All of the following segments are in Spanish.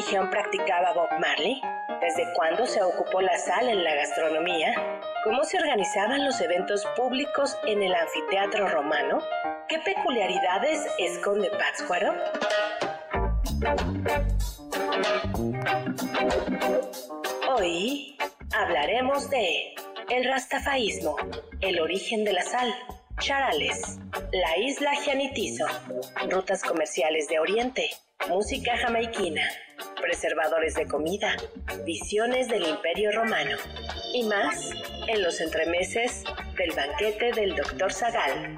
¿Qué religión practicaba Bob Marley? ¿Desde cuándo se ocupó la sal en la gastronomía? ¿Cómo se organizaban los eventos públicos en el anfiteatro romano? ¿Qué peculiaridades esconde Pátzcuaro? Hoy hablaremos de el rastafaísmo, el origen de la sal, charales, la isla Gianitizo, rutas comerciales de Oriente, música jamaiquina, preservadores de comida, visiones del Imperio Romano y más en los entremeses del banquete del Dr. Zagal.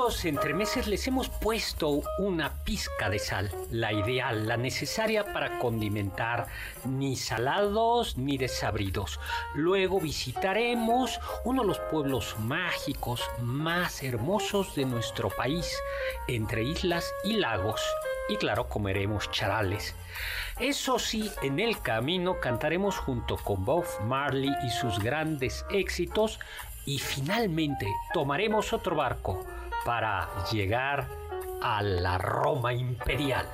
Estos entremeses les hemos puesto una pizca de sal, la ideal, la necesaria para condimentar, ni salados ni desabridos. Luego visitaremos uno de los pueblos mágicos más hermosos de nuestro país, entre islas y lagos. Y claro, comeremos charales. Eso sí, en el camino cantaremos junto con Bob Marley y sus grandes éxitos y finalmente tomaremos otro barco para llegar a la Roma imperial.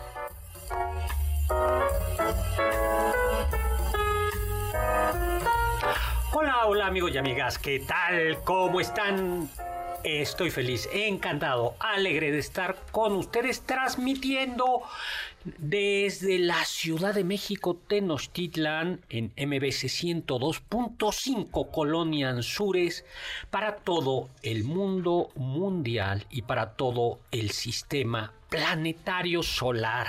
Hola, hola amigos y amigas, ¿qué tal? ¿Cómo están? Estoy feliz, encantado, alegre de estar con ustedes transmitiendo desde la Ciudad de México, Tenochtitlan, en MBC 102.5 Colonia Anzures, para todo el mundo mundial y para todo el sistema planetario solar.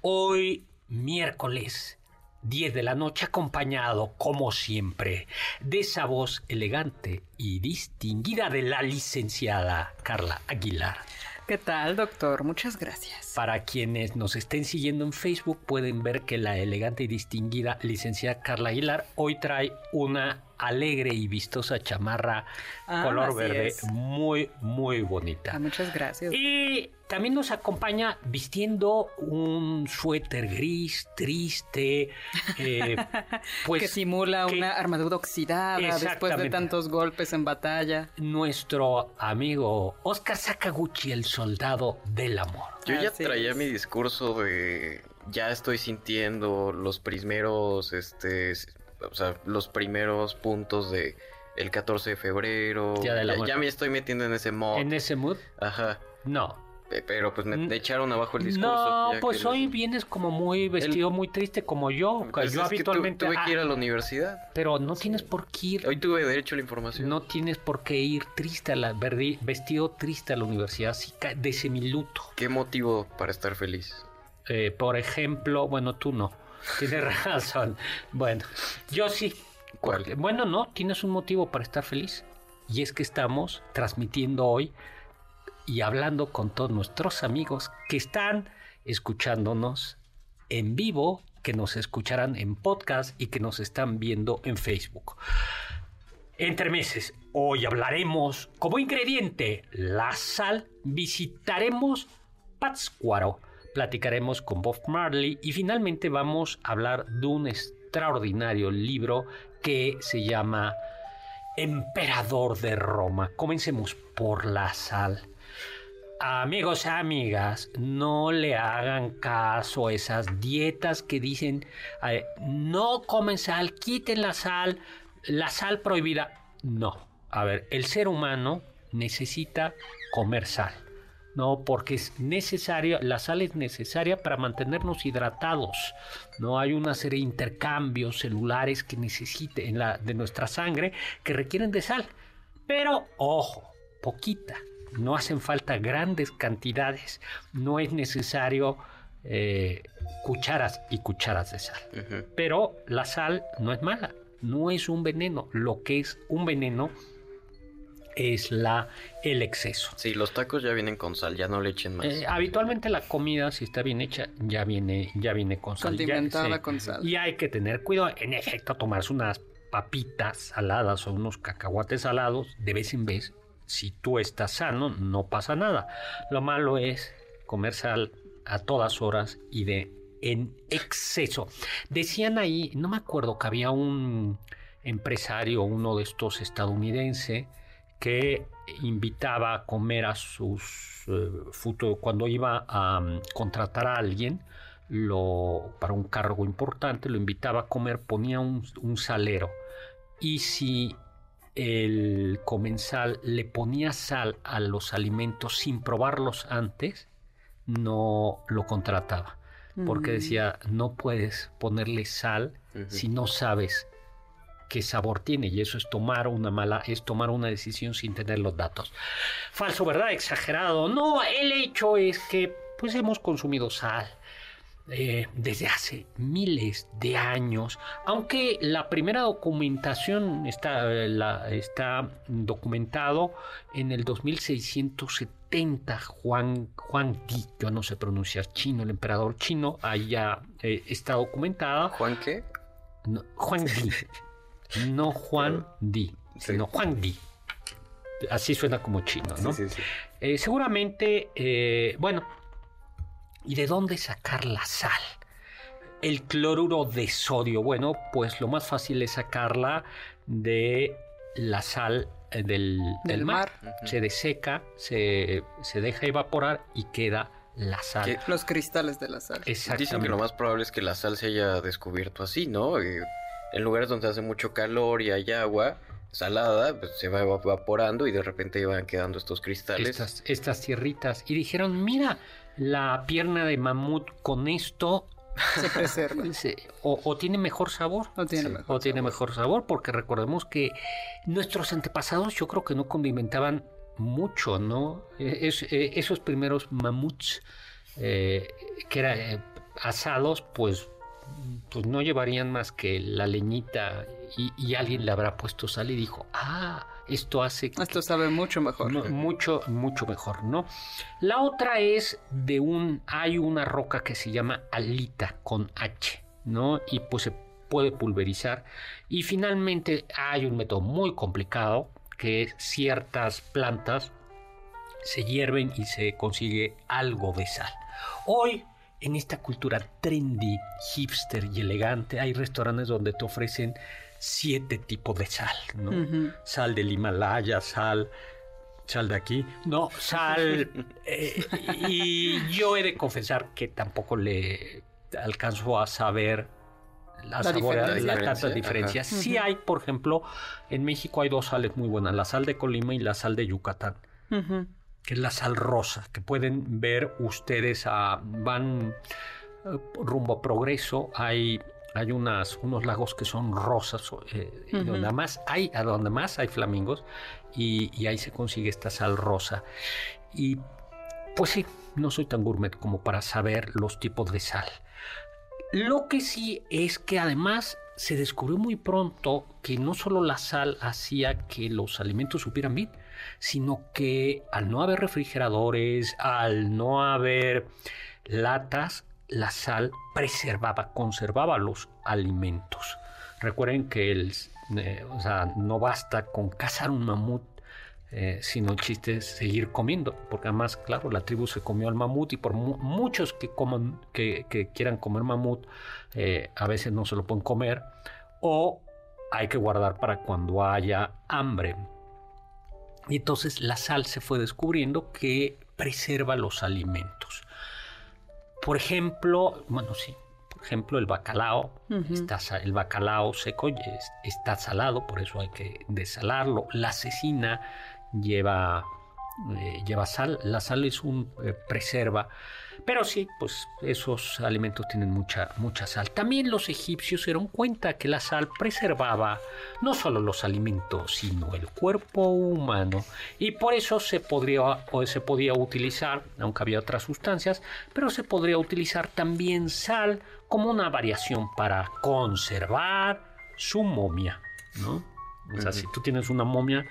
Hoy, miércoles 10 de la noche acompañado, como siempre, de esa voz elegante y distinguida de la licenciada Carla Aguilar. ¿Qué tal, doctor? Muchas gracias. Para quienes nos estén siguiendo en Facebook pueden ver que la elegante y distinguida licenciada Carla Aguilar hoy trae una alegre y vistosa chamarra Ah, color verde es. muy muy bonita. Ah, muchas gracias. Y también nos acompaña vistiendo un suéter gris, triste, eh, pues que simula que una armadura oxidada después de tantos golpes en batalla. nuestro amigo Oscar Sakaguchi, el soldado del amor. Yo ya Así traía es. mi discurso de ya estoy sintiendo los primeros, este, o sea, los primeros puntos de el 14 de febrero. Ya, me estoy metiendo en ese mod. En ese mood, Ajá. no. Pe- Pero pues me echaron abajo el discurso. No, pues hoy les- vienes como muy vestido, muy triste como yo. Pues yo es que tu- habitualmente. tuve Ah, que ir a la universidad. Pero no tienes por qué ir. Hoy tuve derecho a la información. No tienes por qué ir triste a la vestido triste a la universidad, así de semiluto. ¿Qué motivo para estar feliz? Eh, por ejemplo, bueno, tú no. Tienes razón. Bueno, yo sí. ¿Cuál? Bueno, no, tienes un motivo para estar feliz. Y es que estamos transmitiendo hoy y hablando con todos nuestros amigos que están escuchándonos en vivo, que nos escucharán en podcast y que nos están viendo en Facebook. Entre meses, hoy hablaremos como ingrediente la sal, visitaremos Pátzcuaro, platicaremos con Bob Marley y finalmente vamos a hablar de un extraordinario libro que se llama emperador de Roma. Comencemos por la sal. Amigos amigas, no le hagan caso a esas dietas que dicen no comen sal, quiten la sal, la sal prohibida. No, a ver, el ser humano necesita comer sal. No, porque es necesario, la sal es necesaria para mantenernos hidratados. No hay una serie de intercambios celulares que necesite en la, de nuestra sangre que requieren de sal. Pero, ojo, poquita. No hacen falta grandes cantidades. No es necesario eh, cucharas y cucharas de sal. Pero la sal no es mala, no es un veneno. Lo que es un veneno es la, el exceso. Sí, los tacos ya vienen con sal, ya no le echen más. Eh, habitualmente la comida, si está bien hecha, ya viene, ya viene con sal. Condimentada con sal. Y hay que tener cuidado, en efecto, tomarse unas papitas saladas o unos cacahuates salados de vez en vez. Si tú estás sano, no pasa nada. Lo malo es comer sal a todas horas y de en exceso. Decían ahí, no me acuerdo que había un empresario, uno de estos estadounidenses, que invitaba a comer a sus eh, futuros, cuando iba a um, contratar a alguien lo, para un cargo importante, lo invitaba a comer, ponía un, un salero. Y si el comensal le ponía sal a los alimentos sin probarlos antes, no lo contrataba. Porque Mm. decía, no puedes ponerle sal si no sabes qué sabor tiene y eso es tomar una mala es tomar una decisión sin tener los datos. Falso verdad exagerado. No el hecho es que pues hemos consumido sal eh, desde hace miles de años, aunque la primera documentación está, eh, la- está documentado en el 2670, Juan, Juan Di, yo no sé pronunciar chino, el emperador chino, allá eh, está documentada, ¿Juan qué? no, Juan Di, no Juan Di, Sí. sino Juan Di. Así suena como chino, ¿no? Sí, sí, sí. Eh, seguramente, eh, bueno, ¿y de dónde sacar la sal? El cloruro de sodio. Bueno, pues lo más fácil es sacarla de la sal eh, del, mar. Se deseca, se, se deja evaporar y queda la sal. ¿Qué? Los cristales de la sal. Exactamente. Dicen que lo más probable es que la sal se haya descubierto así, ¿no? Eh, en lugares donde hace mucho calor y hay agua salada, pues se va evaporando y de repente van quedando estos cristales. estas, estas tierritas. Y dijeron, mira, la pierna de mamut con esto Se preserva. se- o, o tiene mejor sabor. No tiene Sí, mejor o tiene mejor sabor, porque recordemos que nuestros antepasados yo creo que no condimentaban mucho, ¿no? Eh, es- eh, esos primeros mamuts eh, que eran asados, pues, pues no llevarían más que la leñita y, y alguien le habrá puesto sal y dijo, ah, esto hace que Esto sabe mucho mejor. Mu- mucho, mucho mejor, ¿no? La otra es de un, hay una roca que se llama alita con H, ¿no? Y pues se puede pulverizar. Y finalmente hay un método muy complicado que es ciertas plantas se hierven y se consigue algo de sal. Hoy, en esta cultura trendy, hipster y elegante, hay restaurantes donde te ofrecen siete tipos de sal, ¿no? Sal del Himalaya, sal, sal de aquí, no, sal. eh, y yo he de confesar que tampoco le alcanzo a saber la, La saborear- diferencia. las tantas Ajá. diferencias. Sí hay, por ejemplo, en México hay dos sales muy buenas, la sal de Colima y la sal de Yucatán Ujú. Que es la sal rosa, que pueden ver ustedes, a, van eh, rumbo a progreso, hay, hay unas, unos lagos que son rosas, eh, donde más hay, a donde más hay flamingos, y, y ahí se consigue esta sal rosa. Y pues sí, no soy tan gourmet como para saber los tipos de sal. Lo que sí es que además se descubrió muy pronto que no solo la sal hacía que los alimentos supieran bien, sino que al no haber refrigeradores, al no haber latas, la sal preservaba, conservaba los alimentos. Recuerden que el, eh, no basta con cazar un mamut, eh, sino el chiste es seguir comiendo, porque además, claro, la tribu se comió al mamut y por mu- muchos que quieran comer mamut, eh, a veces no se lo pueden comer, o hay que guardar para cuando haya hambre. Y entonces la sal se fue descubriendo que preserva los alimentos. Por ejemplo, bueno, sí, por ejemplo, el bacalao, está, el bacalao seco está salado, por eso hay que desalarlo. La cecina lleva eh, lleva sal. La sal es un eh, preserva. Pero sí, pues esos alimentos tienen mucha, mucha sal. También los egipcios se dieron cuenta que la sal preservaba no solo los alimentos, sino el cuerpo humano. Y por eso se podría, o se podía utilizar, aunque había otras sustancias, pero se podría utilizar también sal como una variación para conservar su momia. ¿no? O sea, si tú tienes una momia,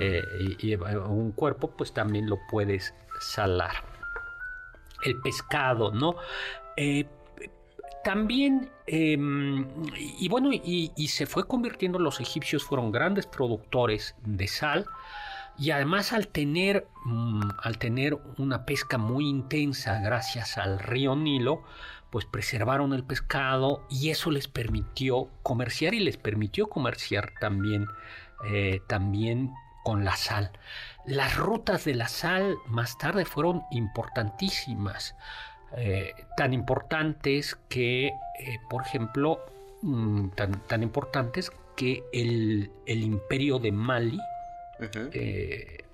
eh, y, un cuerpo, pues también lo puedes salar. El pescado, ¿no? Eh, también, em, y bueno, y, se fue convirtiendo, los egipcios fueron grandes productores de sal. Y además al tener, mm, al tener una pesca muy intensa gracias al río Nilo, pues preservaron el pescado y eso les permitió comerciar y les permitió comerciar también, eh, también con la sal. Las rutas de la sal más tarde fueron importantísimas, eh, tan importantes que, eh, por ejemplo, mm, tan, importantes que el, imperio de Mali, eh,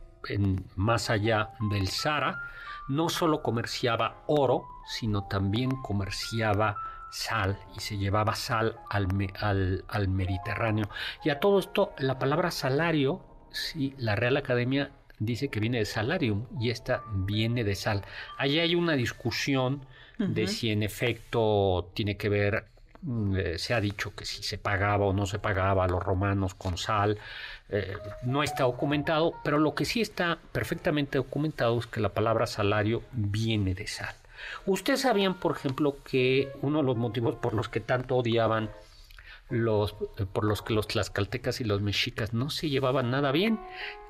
más allá del Sahara, no solo comerciaba oro, sino también comerciaba sal y se llevaba sal al, al, al Mediterráneo. Y a todo esto, la palabra salario Sí, la Real Academia dice que viene de salarium y esta viene de sal. Allí hay una discusión de si en efecto tiene que ver, mm, eh, se ha dicho que si se pagaba o no se pagaba a los romanos con sal, eh, no está documentado, pero lo que sí está perfectamente documentado es que la palabra salario viene de sal. Ustedes sabían, por ejemplo, que uno de los motivos por los que tanto odiaban los, eh, por los que los tlaxcaltecas y los mexicas no se llevaban nada bien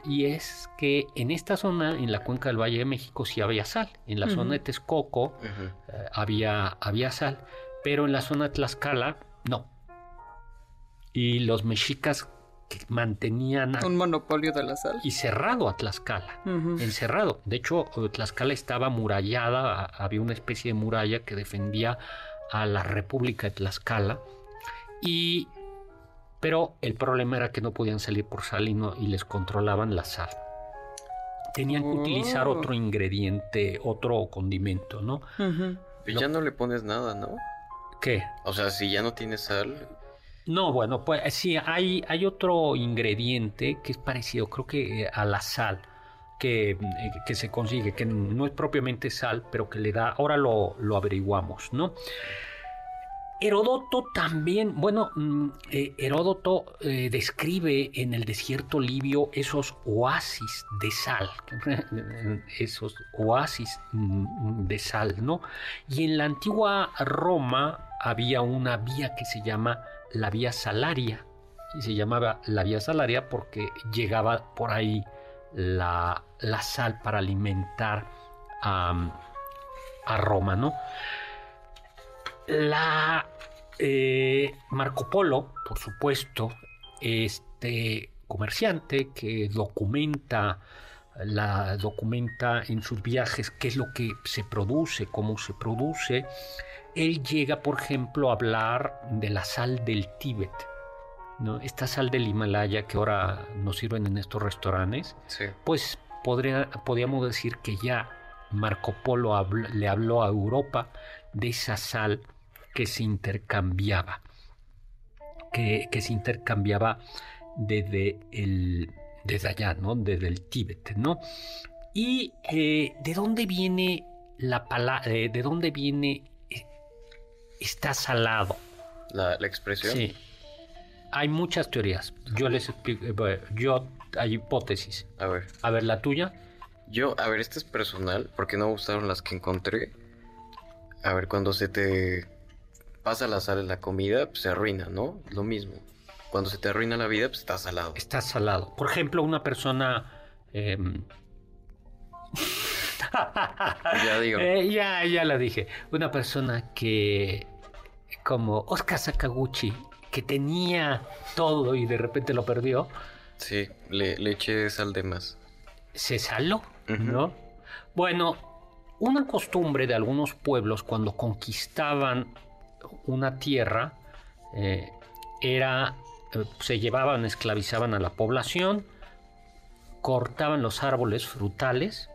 y es que en esta zona, en la cuenca del Valle de México, sí había sal. En la zona de Texcoco eh, había, había sal, pero en la zona de Tlaxcala no. Y los mexicas que mantenían... Un monopolio de la sal. Y cerrado a Tlaxcala, encerrado. De hecho, Tlaxcala estaba murallada, había una especie de muralla que defendía a la República de Tlaxcala y, pero el problema era que no podían salir por sal y, no, y les controlaban la sal. Tenían que utilizar Oh. otro ingrediente, otro condimento, ¿no? Y ya no le pones nada, ¿no? ¿Qué? O sea, si ya no tienes sal, No, bueno, pues sí, hay, hay otro ingrediente que es parecido, creo que eh, a la sal, que, eh, que se consigue, que no es propiamente sal, pero que le da, ahora lo, lo averiguamos, ¿no? Heródoto también, bueno, mm, eh, Heródoto eh, describe en el desierto libio esos oasis de sal, esos oasis mm, de sal, ¿no? Y en la antigua Roma había una vía que se llama la vía salaria, y se llamaba la vía salaria porque llegaba por ahí la, la sal para alimentar a, a Roma, ¿no? La eh, Marco Polo, por supuesto, este comerciante que documenta la documenta en sus viajes qué es lo que se produce, cómo se produce. Él llega, por ejemplo, a hablar de la sal del Tíbet, ¿no? Esta sal del Himalaya que ahora nos sirven en estos restaurantes, sí. pues podría, podríamos decir que ya Marco Polo habló, le habló a Europa de esa sal que se intercambiaba, que, que se intercambiaba desde, el, desde allá, ¿no? Desde el Tíbet, ¿no? Y eh, de dónde viene la palabra, eh, de dónde viene eh, está salado. La, la, expresión. Sí. Hay muchas teorías. Yo les explico, eh, yo hay hipótesis. A ver. A ver, la tuya. Yo, a ver, esta es personal, porque no me gustaron las que encontré. A ver, cuando se te pasa la sal en la comida, pues se arruina, ¿no? Lo mismo. Cuando se te arruina la vida, pues está salado. Está salado. Por ejemplo, una persona... Eh... ya digo. Eh, ya, ya la dije. Una persona que, como Oscar Sakaguchi, que tenía todo y de repente lo perdió, Sí, le, le eché sal de más. se saló. ¿no? Bueno, una costumbre de algunos pueblos cuando conquistaban una tierra eh, era, eh, se llevaban, esclavizaban a la población, cortaban los árboles frutales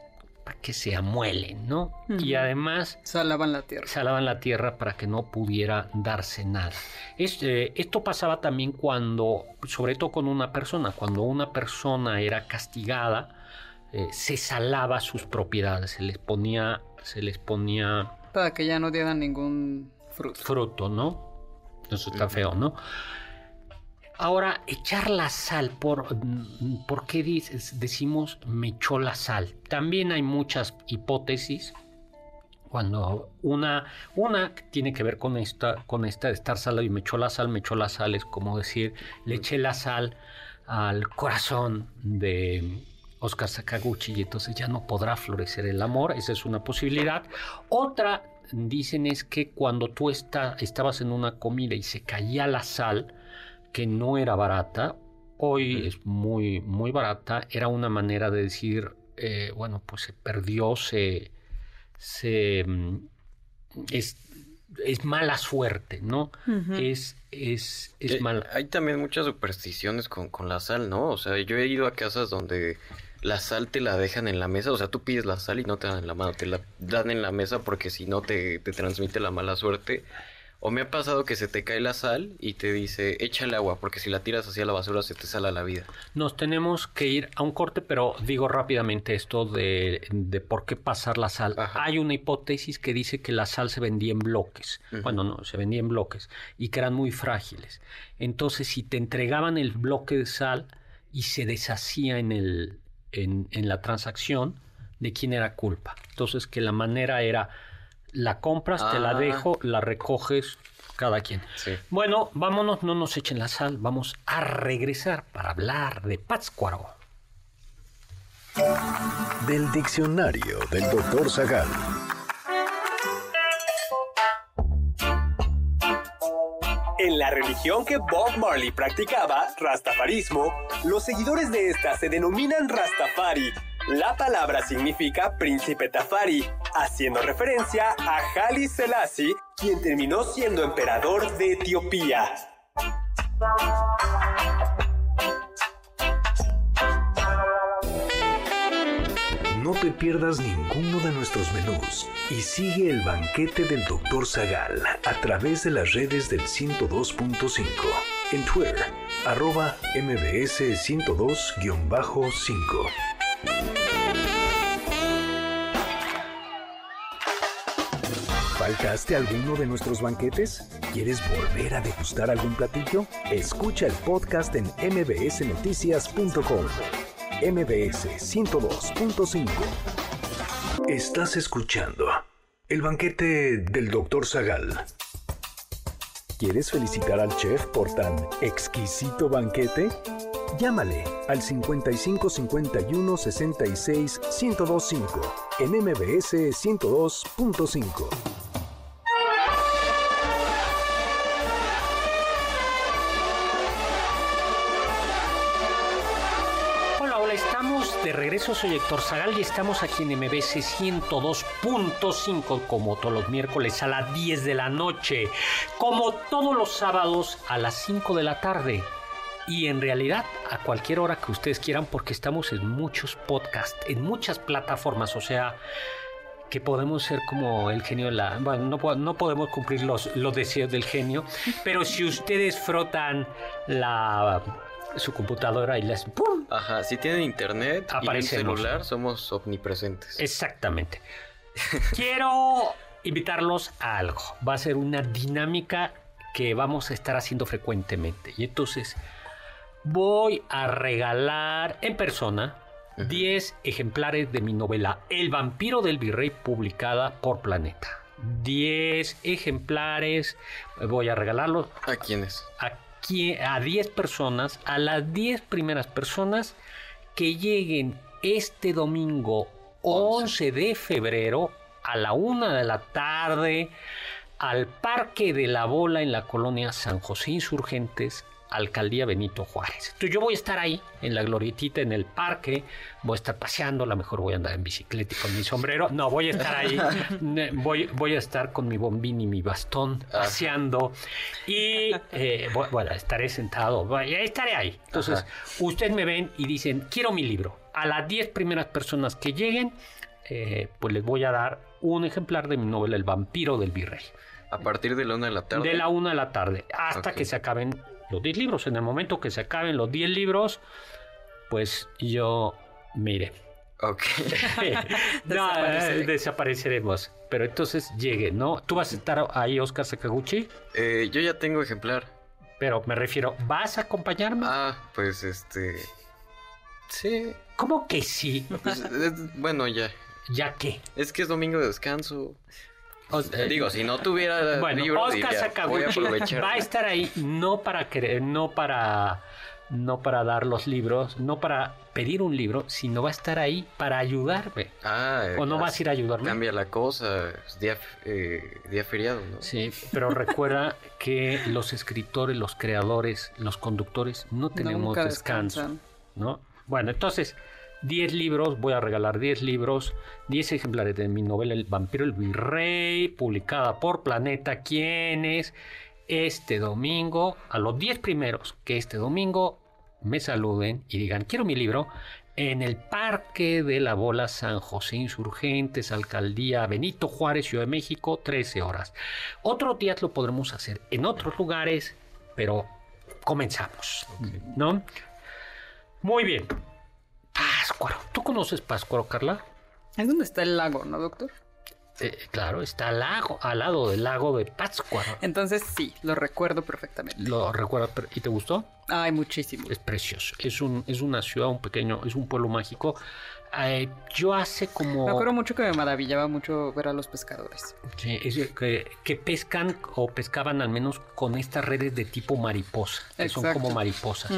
para que se amuelen, ¿no? Y además Salaban la tierra. salaban la tierra para que no pudiera darse nada. Es, eh, esto pasaba también cuando, sobre todo con una persona, cuando una persona era castigada, eh, se salaba sus propiedades, se les ponía, se les ponía Para que ya no dieran ningún fruto. fruto, ¿no? Eso está feo, ¿no? Ahora, echar la sal, ¿por, ¿por qué dices- decimos me echó la sal? También hay muchas hipótesis. Cuando una, una tiene que ver con esta, con esta de estar salado y me echó la sal, me echó la sal, es como decir, le eché la sal al corazón de Oscar Sakaguchi y entonces ya no podrá florecer el amor, esa es una posibilidad. Otra, dicen, es que cuando tú está- estabas en una comida y se caía la sal, que no era barata, hoy es muy, muy barata, era una manera de decir, eh, bueno, pues se perdió, se, se mm, es, es mala suerte, ¿no? Es, es, es Eh, mala. Hay también muchas supersticiones con, con la sal, ¿no? O sea, yo he ido a casas donde la sal te la dejan en la mesa. O sea, tú pides la sal y no te dan en la mano, te la dan en la mesa porque si no te, te transmite la mala suerte. O me ha pasado que se te cae la sal y te dice, échale agua, porque si la tiras hacia la basura se te sala la vida. Nos tenemos que ir a un corte, pero digo rápidamente esto de, de por qué pasar la sal. Ajá. Hay una hipótesis que dice que la sal se vendía en bloques. Bueno, no, se vendía en bloques y que eran muy frágiles. Entonces, si te entregaban el bloque de sal y se deshacía en, el, en, en la transacción, ¿de quién era culpa? Entonces, que la manera era, la compras, te la Ah. dejo, la recoges, cada quien. Sí. Bueno, vámonos, no nos echen la sal, vamos a regresar para hablar de Pátzcuaro. Del diccionario del doctor Zagal. En la religión que Bob Marley practicaba, Rastafarismo, los seguidores de esta se denominan Rastafari. La palabra significa príncipe Tafari, haciendo referencia a Haile Selassie, quien terminó siendo emperador de Etiopía. No te pierdas ninguno de nuestros menús y sigue el banquete del Dr. Zagal a través de las redes del 102.5. En Twitter, arroba mbs 102-5. ¿Faltaste alguno de nuestros banquetes? ¿Quieres volver a degustar algún platillo? Escucha el podcast en mbsnoticias.com. MBS 102.5. Estás escuchando el banquete del Dr. Zagal. ¿Quieres felicitar al chef por tan exquisito banquete? Llámale al 55 51 66 1025 en MBS 102.5. de regreso, soy Héctor Zagal y estamos aquí en MBC 102.5 como todos los miércoles a las 10 de la noche, como todos los sábados a las 5 de la tarde. Y en realidad a cualquier hora que ustedes quieran porque estamos en muchos podcasts, en muchas plataformas, o sea, que podemos ser como el genio de la... Bueno, no, no podemos cumplir los, los deseos del genio, pero si ustedes frotan la su computadora y les... ¡pum! Ajá, si tienen internet y un Aparecemos. celular, somos omnipresentes. Exactamente. Quiero invitarlos a algo. Va a ser una dinámica que vamos a estar haciendo frecuentemente. Y entonces voy a regalar en persona 10 ejemplares de mi novela El vampiro del virrey publicada por Planeta. 10 ejemplares, voy a regalarlos ¿A quiénes? a, a 10 personas, a las 10 primeras personas que lleguen este domingo 11 de febrero a la una de la tarde al Parque de la Bola en la colonia San José Insurgentes, Alcaldía Benito Juárez. Entonces yo voy a estar ahí, en la glorietita, en el parque, voy a estar paseando, a lo mejor voy a andar en bicicleta y con mi sombrero. No, voy a estar ahí, voy, voy a estar con mi bombín y mi bastón, paseando. Y eh, bu- bueno, estaré sentado, estaré ahí. Entonces, ustedes me ven y dicen, quiero mi libro. A las 10 primeras personas que lleguen, eh, pues les voy a dar un ejemplar de mi novela El vampiro del virrey. A partir de la una de la tarde. De la una de la tarde hasta que se acaben los 10 libros. En el momento que se acaben los 10 libros, pues yo mire. Ok. no, Desapareceré. desapareceremos. Pero entonces llegue, ¿no? Tú vas a estar ahí, Oscar Sakaguchi, Eh, yo ya tengo ejemplar. pero me refiero, ¿vas a acompañarme? Ah, pues este. Sí. ¿Cómo que sí? Pues, es- bueno, ya. ¿Ya qué? Es que es domingo de descanso. Eh, Digo, si no tuviera Bueno, libro, Oscar diría, voy a Sakaguchi aprovechar. va a estar ahí no para querer, no para no para dar los libros, no para pedir un libro, sino va a estar ahí para ayudarme. Ah, ¿O no vas a ir a ayudarme? Cambia la cosa. Es día, eh, día feriado, ¿no? Sí, pero recuerda que los escritores, los creadores, los conductores no tenemos Nunca descanso, descansan. ¿no? Bueno, entonces 10 libros, voy a regalar 10 libros, 10 ejemplares de mi novela El vampiro el virrey, publicada por Planeta, quienes este domingo, a los 10 primeros que este domingo me saluden y digan, quiero mi libro, en el Parque de la Bola San José Insurgentes, Alcaldía Benito Juárez, Ciudad de México, 13 horas. Otros días lo podremos hacer en otros lugares, pero comenzamos, ¿no? Muy bien. Páscuaro. ¿Tú conoces Páscuaro, Carla? Es donde está el lago, ¿no, doctor? Eh, claro, está al, lago, al lado del lago de Pátzcuaro. Entonces sí, lo recuerdo perfectamente. ¿Lo recuerdas? ¿Y te gustó? Ay, muchísimo. Es precioso. Es, un, es una ciudad, un pequeño, es un pueblo mágico. Eh, yo hace como... Me acuerdo mucho que me maravillaba mucho ver a los pescadores. Sí, es que, que pescan o pescaban al menos con estas redes de tipo mariposa, que son Exacto. como mariposas.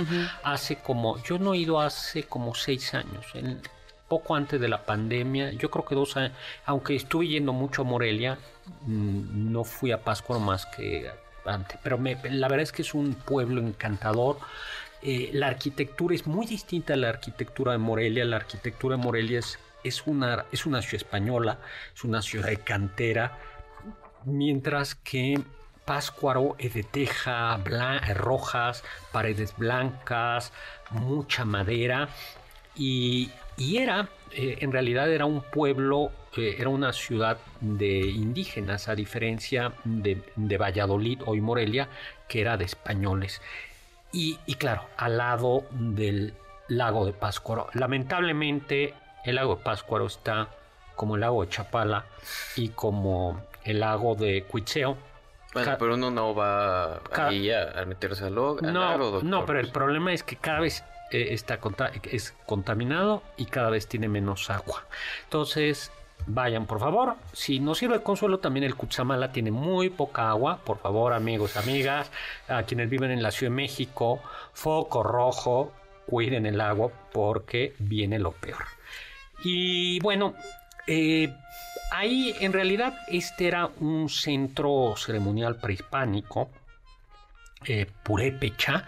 Hace como, yo no he ido hace como seis años, en- poco antes de la pandemia, yo creo que dos años, aunque estuve yendo mucho a Morelia, mm, no fui a Pascua más que antes, pero me- la verdad es que es un pueblo encantador. Eh, la arquitectura es muy distinta a la arquitectura de Morelia. La arquitectura de Morelia es, una, es una ciudad española, es una ciudad de cantera, mientras que Páscuaro es de teja, eh, rojas, paredes blancas, mucha madera y, era, eh, en realidad era un pueblo, era una ciudad de indígenas, a diferencia de, de Valladolid, hoy Morelia, que era de españoles. Y, y claro, al lado del lago de Páscuaro. Lamentablemente, el lago de Páscuaro está como el lago de Chapala y como el lago de Cuitzeo. Bueno, pero uno no va ahí a, a meterse al, no, lago, doctor. no, pero el problema es que cada vez eh, está es contaminado y cada vez tiene menos agua. Entonces, vayan por favor. Si no sirve de consuelo, también el Cuchamala tiene muy poca agua. Por favor, amigos, amigas, a quienes viven en la Ciudad de México, foco rojo, cuiden el agua porque viene lo peor. Y bueno, eh, ahí en realidad este era un centro ceremonial prehispánico, eh, Purépecha,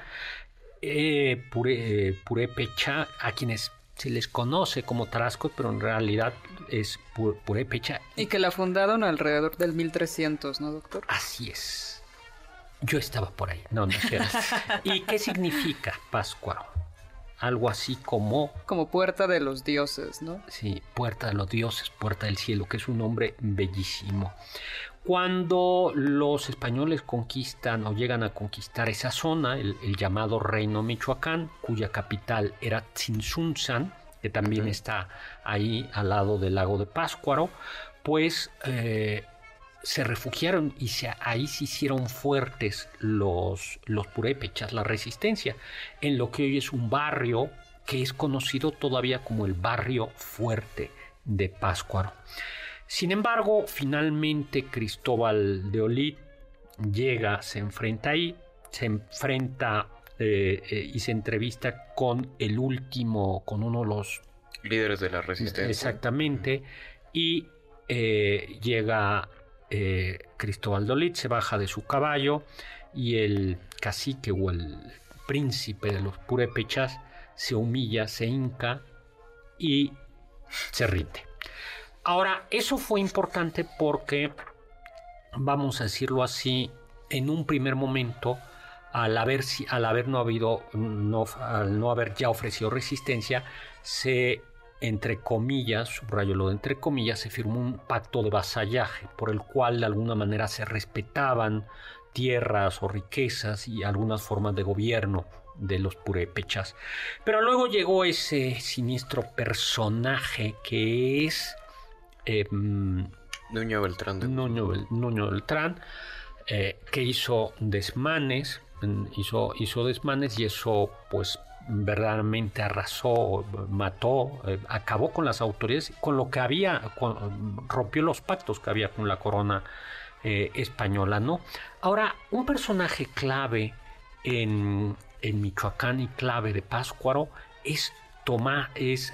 Puré- eh, Purépecha, a quienes se les conoce como Tarascos, pero en realidad es Pu- Purépecha. Y que la fundaron alrededor del 1300, ¿no, doctor? Así es. Yo estaba por ahí. No, no sé. ¿Y qué significa Páscuaro? Algo así como Como puerta de los dioses, ¿no? Sí, Puerta de los Dioses, Puerta del Cielo, que es un nombre bellísimo. Cuando los españoles conquistan o llegan a conquistar esa zona, el, el llamado Reino Michoacán, cuya capital era Tzintzuntzan, que también está ahí al lado del lago de Páscuaro, pues eh, se refugiaron y se- ahí se hicieron fuertes los, los purépechas, la resistencia, en lo que hoy es un barrio que es conocido todavía como el barrio fuerte de Páscuaro. Sin embargo, finalmente Cristóbal de Olid llega, se enfrenta ahí, se enfrenta eh, eh, y se entrevista con el último, con uno de los Líderes de la resistencia. Exactamente. Y eh, llega eh, Cristóbal Dolit se baja de su caballo y el cacique o el príncipe de los purépechas se humilla, se hinca y se rinde. Ahora, eso fue importante porque, vamos a decirlo así, en un primer momento, al haber, no habido, al no haber ya ofrecido resistencia, se entre comillas, subrayo lo de entre comillas, se firmó un pacto de vasallaje por el cual de alguna manera se respetaban tierras o riquezas y algunas formas de gobierno de los purépechas. Pero luego llegó ese siniestro personaje que es... Eh, Nuño Beltrán. Nuño, Beltrán, eh, que hizo desmanes, hizo, hizo desmanes y eso pues verdaderamente arrasó, mató, eh, acabó con las autoridades, con lo que había, rompió los pactos que había con la corona eh, española, ¿no? Ahora, un personaje clave en, Michoacán y clave de Páscuaro es Tomás, es,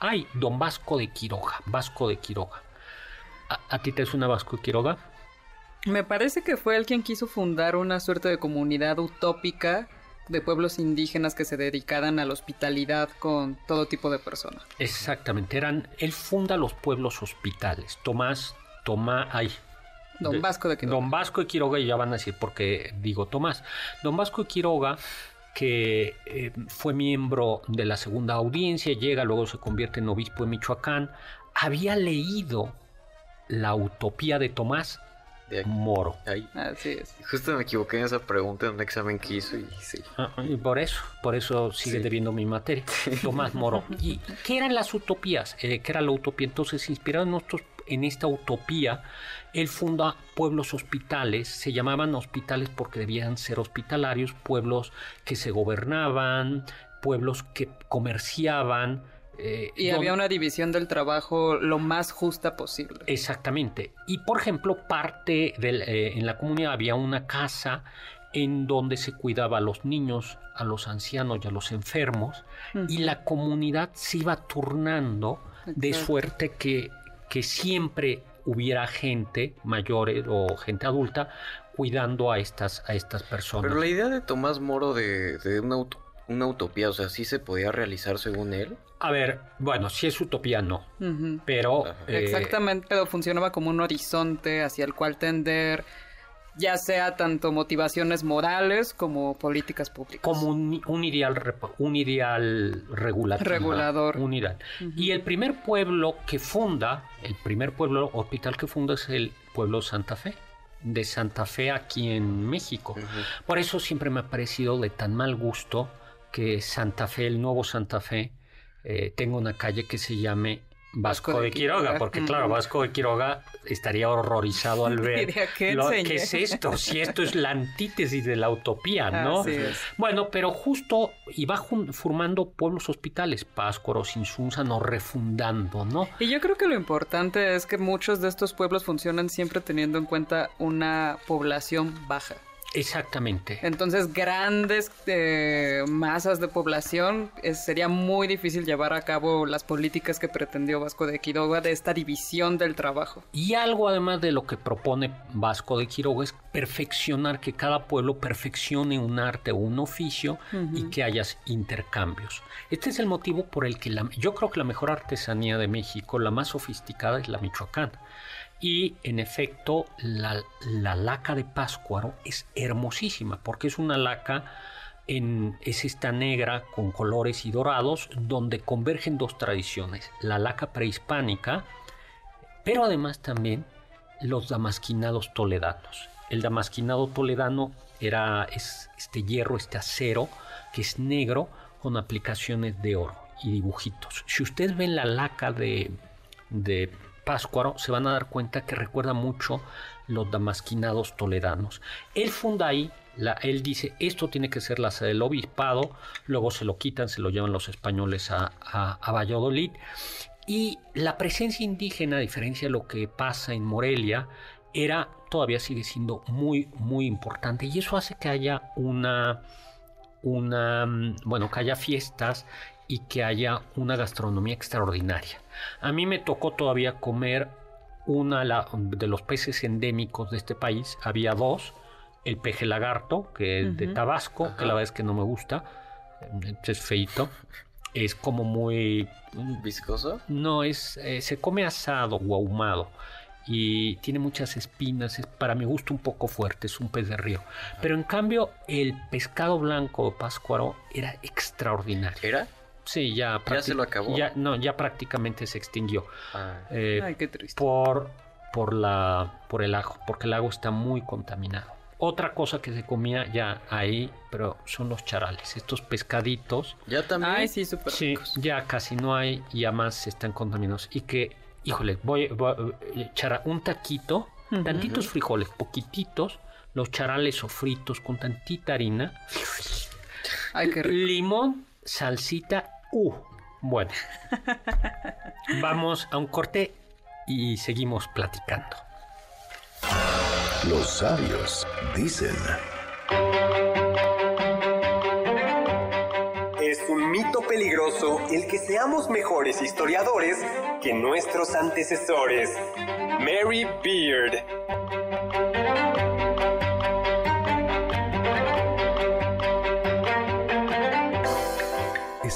ay, don Vasco de Quiroga, Vasco de Quiroga. ¿A, ti te es una Vasco de Quiroga? Me parece que fue el quien quiso fundar una suerte de comunidad utópica de pueblos indígenas que se dedicaran a la hospitalidad con todo tipo de personas. Exactamente, eran, él funda los pueblos hospitales. Tomás, Tomás, ay. Don Vasco de Quiroga. Don Vasco de Quiroga, y ya van a decir por qué digo Tomás. Don Vasco de Quiroga, que eh, fue miembro de la segunda audiencia, llega, luego se convierte en obispo de Michoacán, había leído la utopía de Tomás Moro. Así es. Justo me equivoqué en esa pregunta en un examen que hizo y sí. Ah, y por eso, por eso sigue debiendo mi materia. Tomás Moro. ¿Y qué eran las utopías? Eh, ¿Qué era la utopía? Entonces, inspirado en, en esta utopía, él funda pueblos hospitales. Se llamaban hospitales porque debían ser hospitalarios, pueblos que se gobernaban, pueblos que comerciaban eh, y había una división del trabajo lo más justa posible. Exactamente. Y por ejemplo, parte del, eh, en la comunidad había una casa en donde se cuidaba a los niños, a los ancianos y a los enfermos, y la comunidad se iba turnando de suerte que, que siempre hubiera gente mayor o gente adulta cuidando a estas, a estas personas. Pero la idea de Tomás Moro de, de una, una utopía, o sea, ¿sí se podía realizar según él? A ver, bueno, si es utopía, no. Pero. Eh, Exactamente, pero funcionaba como un horizonte hacia el cual tender, ya sea tanto motivaciones morales como políticas públicas. Como un, ideal, un ideal regulador. Regulador. Un ideal. Y el primer pueblo que funda, el primer pueblo hospital que funda es el pueblo Santa Fe de Santa Fe aquí en México. Por eso siempre me ha parecido de tan mal gusto que Santa Fe, el nuevo Santa Fe, eh, tengo una calle que se llame Vasco, de, Quiroga, porque claro, Vasco de Quiroga estaría horrorizado al ver ¿qué, es esto, si esto es la antítesis de la utopía, ¿no? Bueno, pero justo y va formando pueblos hospitales, Páscoro, no refundando, ¿no? Y yo creo que lo importante es que muchos de estos pueblos funcionan siempre teniendo en cuenta una población baja. Exactamente. Entonces, grandes eh, masas de población, sería muy difícil llevar a cabo las políticas que pretendió Vasco de Quiroga de esta división del trabajo. Y algo además de lo que propone Vasco de Quiroga es perfeccionar, que cada pueblo perfeccione un arte o un oficio y que haya intercambios. Este es el motivo por el que yo creo que la mejor artesanía de México, la más sofisticada, es la Michoacán. Y en efecto, la, laca de Páscuaro es hermosísima porque es una laca, en, es esta negra con colores y dorados, donde convergen dos tradiciones, la laca prehispánica, pero además también los damasquinados toledanos. El damasquinado toledano era este hierro, este acero, que es negro con aplicaciones de oro y dibujitos. Si ustedes ven la laca de, de Páscuaro, se van a dar cuenta que recuerda mucho los damasquinados toledanos. Él funda ahí, él dice, esto tiene que ser la sede del obispado, luego se lo quitan, se lo llevan los españoles a, a, Valladolid. Y la presencia indígena, a diferencia de lo que pasa en Morelia, era, todavía sigue siendo muy, muy importante. Y eso hace que haya una, una, bueno, que haya fiestas y que haya una gastronomía extraordinaria. A mí me tocó todavía comer una de los peces endémicos de este país, había dos, el peje lagarto, que es de. Tabasco, que la verdad es que no me gusta, eh, es feito, es como muy... ¿Viscoso? No, es eh, se come asado o ahumado y tiene muchas espinas, es para mi gusto un poco fuerte, es un pez de río. Pero en cambio el pescado blanco páscuaro era extraordinario. ¿Era? Sí, ya, ¿Ya se lo acabó? Ya, no, ya prácticamente se extinguió. Ah. Eh, Ay, qué triste. por, por, la, por el ajo, porque el lago está muy contaminado. Otra cosa que se comía ya ahí, pero son los charales, estos pescaditos. ¿Ya también? Ay, sí, súper Sí, ricos. ya casi no hay y además están contaminados. Y que, híjole, voy, voy a echar un taquito, tantitos frijoles, poquititos, los charales sofritos con tantita harina, Ay, qué rico. limón, salsita, uh, bueno. Vamos a un corte y seguimos platicando. Los sabios dicen. Es un mito peligroso el que seamos mejores historiadores que nuestros antecesores. Mary Beard.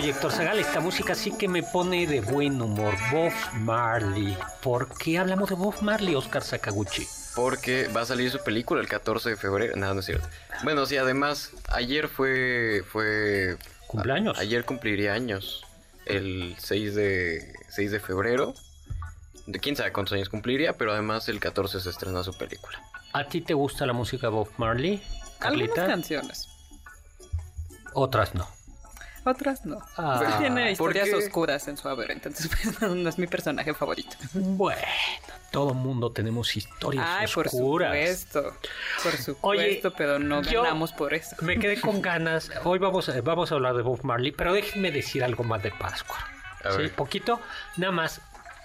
Soy Héctor Zagal, esta música sí que me pone de buen humor. Bob Marley. ¿Por qué hablamos de Bob Marley, Oscar Sakaguchi? Porque va a salir su película el 14 de febrero. No, no es cierto. Bueno, sí, además, ayer fue. fue ¿Cumpleaños? a- ayer cumpliría años. El 6 de, 6 de febrero. De quién sabe cuántos años cumpliría, pero además el 14 se estrena su película. ¿A ti te gusta la música Bob Marley, Algunas Carlita? canciones. Otras no. Otras no. Ah, Pues tiene ¿por historias oscuras en su haber, entonces pues, no, no es mi personaje favorito. Bueno, todo mundo tenemos historias Ay, por oscuras. supuesto. Por supuesto, Oye, pero no ganamos por eso. Me quedé con ganas. Hoy vamos a, vamos a hablar de Bob Marley, pero déjenme decir algo más de Pascua. Sí, poquito, nada más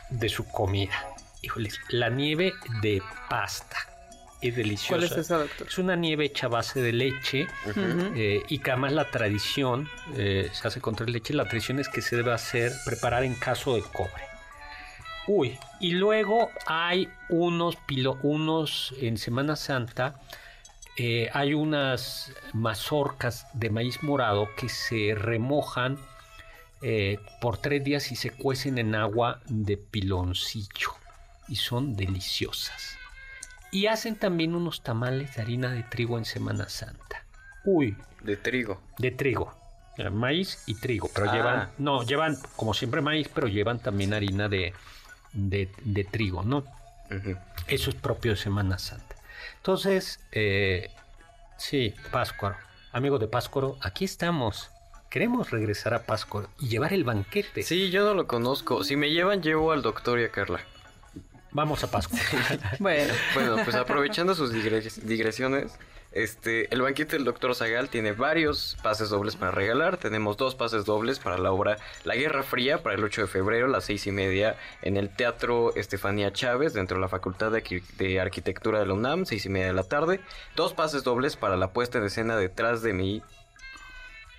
de su comida. Híjoles, la nieve de pasta. Es deliciosa. ¿Cuál es esa, doctor? Es una nieve hecha a base de leche eh, y que además la tradición eh, se hace con tres leches. La tradición es que se debe hacer, preparar en caso de cobre. Uy, y luego hay unos, pilo- unos en Semana Santa, eh, hay unas mazorcas de maíz morado que se remojan eh, por tres días y se cuecen en agua de piloncillo y son deliciosas. Y hacen también unos tamales de harina de trigo en Semana Santa. Uy, De trigo. de trigo. Eh, Maíz y trigo, pero Ah. llevan, no, llevan como siempre maíz, pero llevan también harina de, de, de trigo, ¿no? Eso es propio de Semana Santa. Entonces, eh, sí, Páscuaro, amigo de Páscuaro, aquí estamos. Queremos regresar a Páscuaro y llevar el banquete. Sí, yo no lo conozco. Si me llevan, llevo al doctor y a Carla. Vamos a Páscuaro. Bueno, Bueno, pues aprovechando sus digres- digresiones, este, el banquete del Dr. Zagal tiene varios pases dobles para regalar. Tenemos dos pases dobles para la obra La Guerra Fría para el 8 de febrero a las seis y media en el Teatro Estefanía Chávez dentro de la Facultad de, Arqui- de Arquitectura de la UNAM, seis y media de la tarde. Dos pases dobles para la puesta en escena detrás de mí.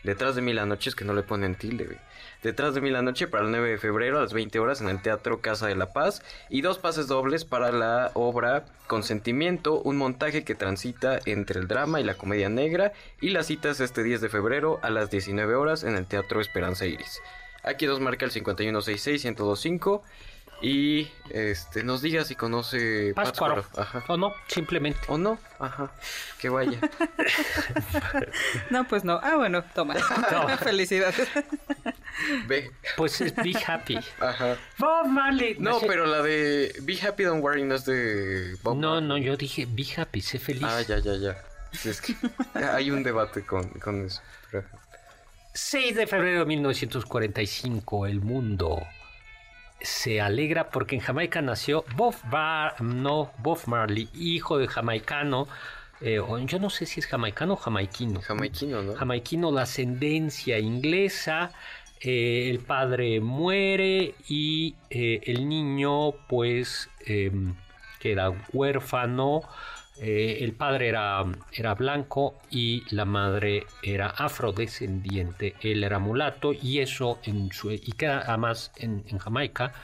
Detrás de mí la noche es que no le ponen tilde, güey. Detrás de mí la noche para el 9 de febrero a las 20 horas en el Teatro Casa de la Paz. Y dos pases dobles para la obra Consentimiento, un montaje que transita entre el drama y la comedia negra. Y las citas este 10 de febrero a las 19 horas en el Teatro Esperanza Iris. Aquí nos marca el 5166-1025. Y este nos diga si conoce Páscuaro. Pátzcuaro. Ajá. ¿O no? Simplemente. ¿O no? Ajá. Que vaya. no, pues no. Ah, bueno, toma. Felicidades. Ve. Pues es Be Happy. Ajá. Bob Marley. No, sé- pero la de Be Happy Don't Worry no es de Bob No, Marley. no, yo dije Be Happy, sé feliz. Ah, ya, ya, ya. Es que hay un debate con, con eso. pero- 6 de febrero de 1945, el mundo se alegra porque en Jamaica nació Bob, Bar, no, Bob Marley, hijo de jamaicano. eh, yo no sé si es jamaicano o jamaiquino. Jamaiquino, ¿no? Jamaiquino, de ascendencia inglesa. eh, el padre muere y eh, el niño, pues, em, queda huérfano. Eh, el padre era, era blanco y la madre era afrodescendiente. Él era mulato y eso en su y que además en, en Jamaica,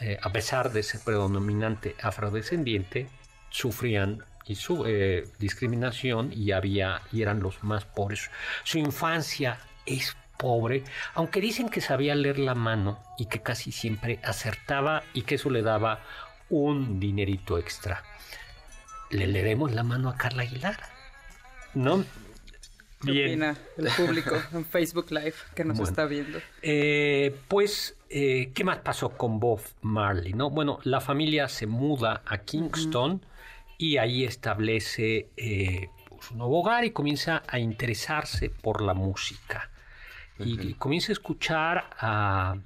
eh, a pesar de ser predominante afrodescendiente, sufrían y su eh, discriminación y había y eran los más pobres. Su infancia es pobre, aunque dicen que sabía leer la mano y que casi siempre acertaba y que eso le daba un dinerito extra. Le leeremos la mano a Carla Aguilar, ¿no? ¿Qué opina el público en Facebook Live que nos Bueno. está viendo? Eh, pues, eh, ¿qué más pasó con Bob Marley? No? Bueno, la familia se muda a Kingston y ahí establece eh, pues, un nuevo hogar y comienza a interesarse por la música. Y comienza a escuchar a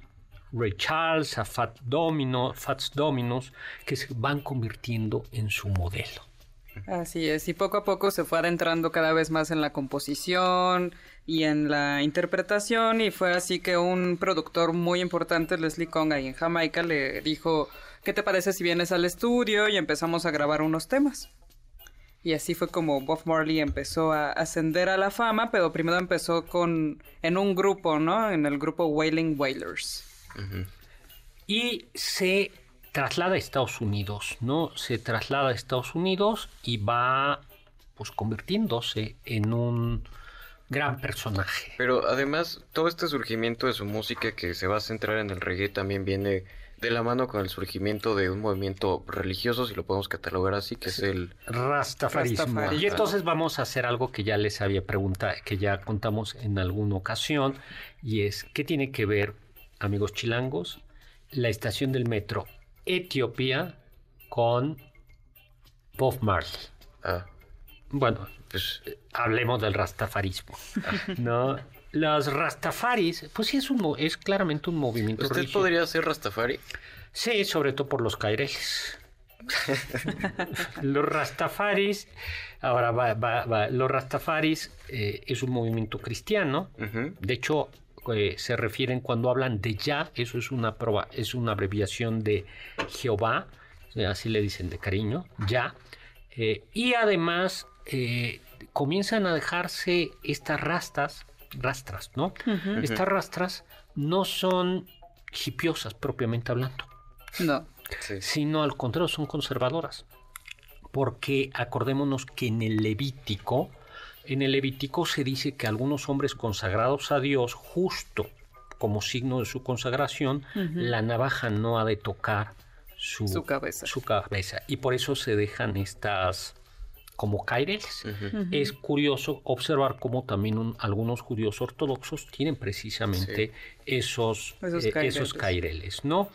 Ray Charles, a Fat Domino, Fats Dominos, que se van convirtiendo en su modelo. Así es, y poco a poco se fue adentrando cada vez más en la composición y en la interpretación y fue así que un productor muy importante, Leslie Kong, ahí en Jamaica, le dijo, ¿qué te parece si vienes al estudio y empezamos a grabar unos temas? Y así fue como Bob Marley empezó a ascender a la fama, pero primero empezó con en un grupo, ¿no? En el grupo Wailing Wailers. y se traslada a Estados Unidos, ¿no? Se traslada a Estados Unidos y va pues convirtiéndose en un gran personaje. Pero además, todo este surgimiento de su música que se va a centrar en el reggae también viene de la mano con el surgimiento de un movimiento religioso, si lo podemos catalogar así, que es el... Rastafarismo. Rastafari. Y entonces vamos a hacer algo que ya les había preguntado, que ya contamos en alguna ocasión, y es, ¿qué tiene que ver, amigos chilangos, la estación del metro Etiopía con Bob Marley? Ah, Bueno, pues hablemos del rastafarismo, ¿no? Los rastafaris, pues sí es un es claramente un movimiento ¿Usted podría ser Rastafari? Sí, sobre todo por los caireles. los rastafaris, ahora va, va- va, los rastafaris eh, es un movimiento cristiano. De hecho, eh, se refieren cuando hablan de ya, eso es una proba- es una abreviación de Jehová, eh, así le dicen de cariño, ya. Eh, y además eh, comienzan a dejarse estas rastas, rastras, ¿no? Estas rastras no son hipiosas propiamente hablando No. Sí. sino al contrario, son conservadoras. Porque acordémonos que en el Levítico, en el Levítico se dice que algunos hombres consagrados a Dios, justo como signo de su consagración, la navaja no ha de tocar su, Su cabeza. su cabeza. Y por eso se dejan estas como caireles. Es curioso observar cómo también un- algunos judíos ortodoxos tienen precisamente esos, Esos eh, caireles. esos caireles, ¿no?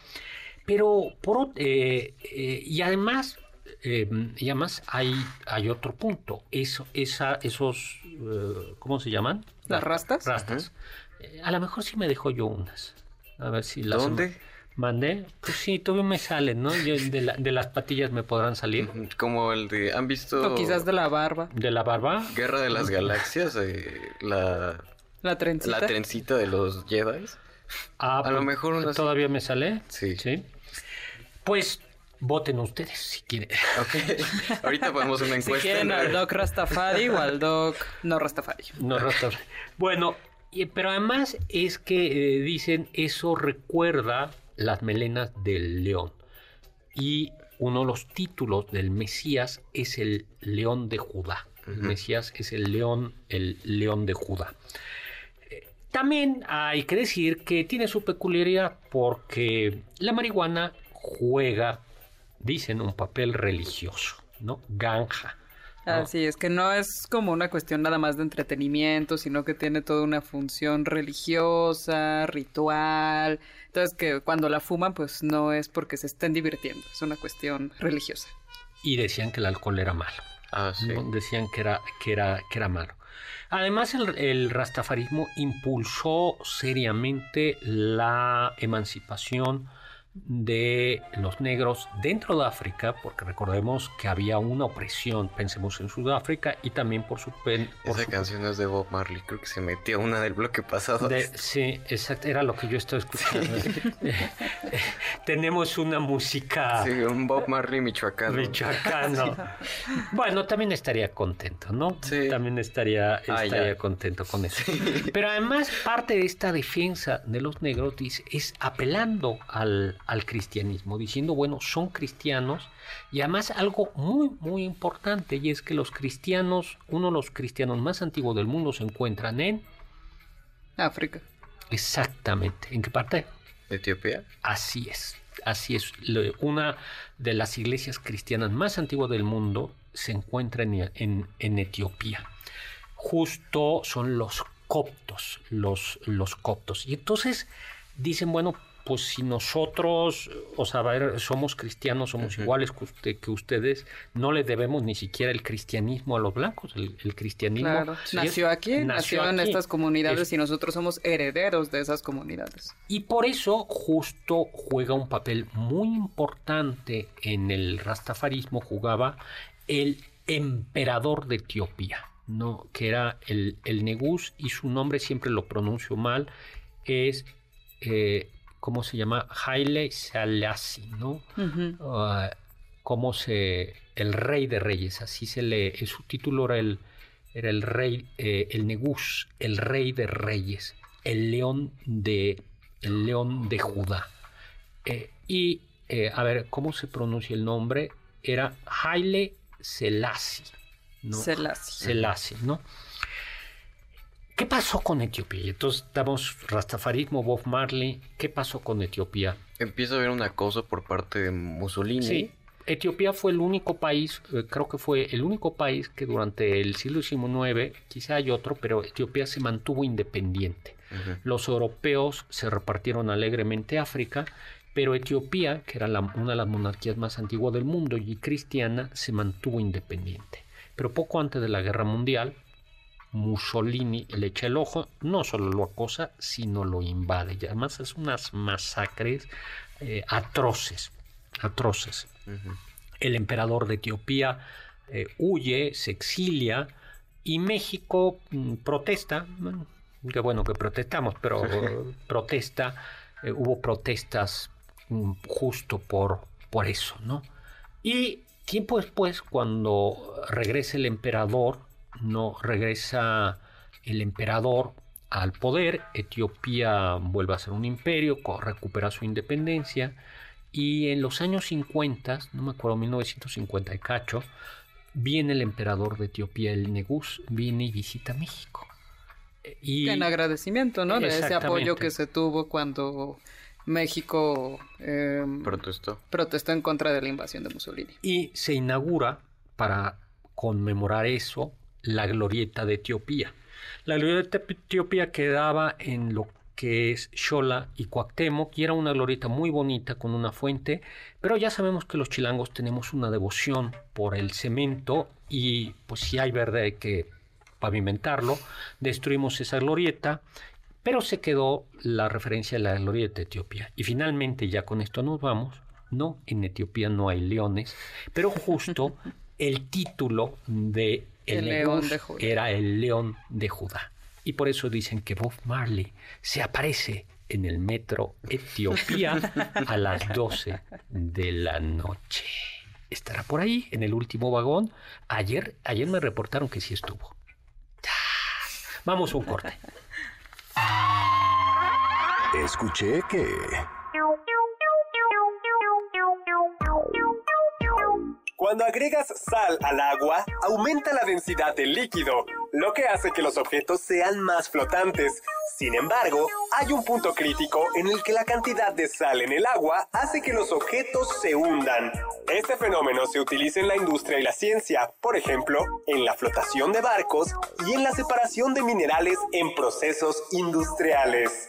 Pero, por, eh, eh, y además, eh, y además hay, hay otro punto. Eso, esa, esos, eh, ¿cómo se llaman? ¿Las rastas? Rastas. Eh, a lo mejor sí me dejo yo unas. A ver si las... ¿Dónde? ¿Mandé? Pues sí, todavía me salen, ¿no? Yo de, la- de las patillas me podrán salir. Como el de... ¿Han visto O quizás de la barba, De la barba. Guerra de las Galaxias? Eh, la, la trencita. la trencita de los Jedi. Ah, A lo pues, mejor sí. ¿Todavía me sale? Sí. Pues voten ustedes si quieren. Ok. Ahorita ponemos una si encuesta. quieren en- al Doc Rastafari o al Doc no Rastafari. No, Rasta- Bueno, pero además es que eh, dicen eso recuerda las melenas del león. Y uno de los títulos del Mesías es el león de Judá. El Mesías es el león, el león de Judá. Eh, También hay que decir que tiene su peculiaridad porque la marihuana juega, dicen, un papel religioso, ¿no? Ganja. ¿no? Así es, que no es como una cuestión nada más de entretenimiento, sino que tiene toda una función religiosa, ritual. Entonces que cuando la fuman, pues no es porque se estén divirtiendo, es una cuestión religiosa. Y decían que el alcohol era malo. Ah, sí. ¿no? Decían que era, que era, que era malo. Además, el, el rastafarismo impulsó seriamente la emancipación de los negros dentro de África, porque recordemos que había una opresión, pensemos en Sudáfrica y también por su... Por Esa canción es de Bob Marley, creo que se metió una del bloque pasado. sí, exacto, era lo que yo estaba escuchando. Tenemos una música... Sí, un Bob Marley michoacano. Michoacano. bueno, también estaría contento, ¿no? Sí. También estaría, ah, estaría contento con eso. Pero además parte de esta defensa de los negros es apelando al al cristianismo, diciendo, bueno, son cristianos y además algo muy, muy importante y es que los cristianos, uno de los cristianos más antiguos del mundo se encuentran en África. Exactamente. ¿En qué parte? Etiopía. Así es. Así es. Una de las iglesias cristianas más antiguas del mundo se encuentra en, en, Etiopía. Justo son los coptos, los, los coptos. Y entonces dicen, bueno, pues si nosotros, o sea, somos cristianos, somos iguales que, que, ustedes, no le debemos ni siquiera el cristianismo a los blancos. El, cristianismo claro. nació aquí, nació, en estas comunidades y nosotros somos herederos de esas comunidades. Y por eso justo juega un papel muy importante en el rastafarismo, jugaba el emperador de Etiopía, ¿no? que era el, el Negus, y su nombre siempre lo pronuncio mal, es eh, ¿cómo se llama? Haile Selassie, ¿no? Uh, ¿Cómo se... el rey de reyes, así se lee, su título era el, era el rey, eh, el Negus, el rey de reyes, el león de, el león de Judá. Eh, y, eh, a ver, ¿cómo se pronuncia el nombre? Era Haile Selassie. ¿no? Selassie. Selassie, ¿no? ¿Qué pasó con Etiopía? Entonces damos rastafarismo, Bob Marley. ¿Qué pasó con Etiopía? Empieza a haber un acoso por parte de Mussolini. Sí. Etiopía fue el único país, eh, creo que fue el único país que durante el siglo XIX, quizá hay otro, pero Etiopía se mantuvo independiente. Los europeos se repartieron alegremente África, pero Etiopía, que era una de las monarquías más antiguas del mundo y cristiana, se mantuvo independiente. Pero poco antes de la Guerra Mundial, Mussolini le echa el ojo, no solo lo acosa, sino lo invade. Y además es unas masacres eh, atroces, atroces. El emperador de Etiopía eh, huye, se exilia y México mm, protesta. qué bueno que protestamos, pero protesta. Eh, hubo protestas mm, justo por, por eso, ¿no? Y tiempo después, cuando regresa el emperador, no regresa el emperador al poder, Etiopía vuelve a ser un imperio, recupera su independencia y en los años 50, no me acuerdo, 1950 y cacho, viene el emperador de Etiopía, el Negus, viene y visita México. Y, en agradecimiento, ¿no? De ese apoyo que se tuvo cuando México em, protestó. protestó en contra de la invasión de Mussolini. Y se inaugura para conmemorar eso la glorieta de Etiopía. La glorieta de Etiopía quedaba en lo que es Xola y Cuauhtémoc y era una glorieta muy bonita con una fuente, pero ya sabemos que los chilangos tenemos una devoción por el cemento y pues si hay verde hay que pavimentarlo. Destruimos esa glorieta, pero se quedó la referencia a la glorieta de Etiopía. Y finalmente ya con esto nos vamos. No, en Etiopía no hay leones, pero justo el título de el, león de Judá. era el león de Judá. Y por eso dicen que Bob Marley se aparece en el metro Etiopía a las 12 de la noche. Estará por ahí, en el último vagón. Ayer, ayer me reportaron que sí estuvo. Vamos a un corte. Escuché que... Cuando agregas sal al agua, aumenta la densidad del líquido, lo que hace que los objetos sean más flotantes. Sin embargo, hay un punto crítico en el que la cantidad de sal en el agua hace que los objetos se hundan. Este fenómeno se utiliza en la industria y la ciencia, por ejemplo, en la flotación de barcos y en la separación de minerales en procesos industriales.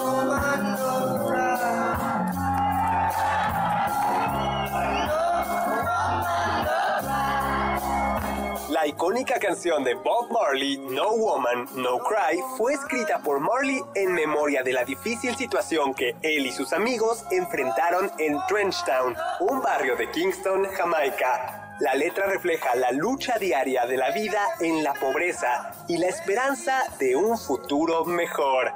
La icónica canción de Bob Marley, No Woman, No Cry, fue escrita por Marley en memoria de la difícil situación que él y sus amigos enfrentaron en Trenchtown, un barrio de Kingston, Jamaica. La letra refleja la lucha diaria de la vida en la pobreza y la esperanza de un futuro mejor.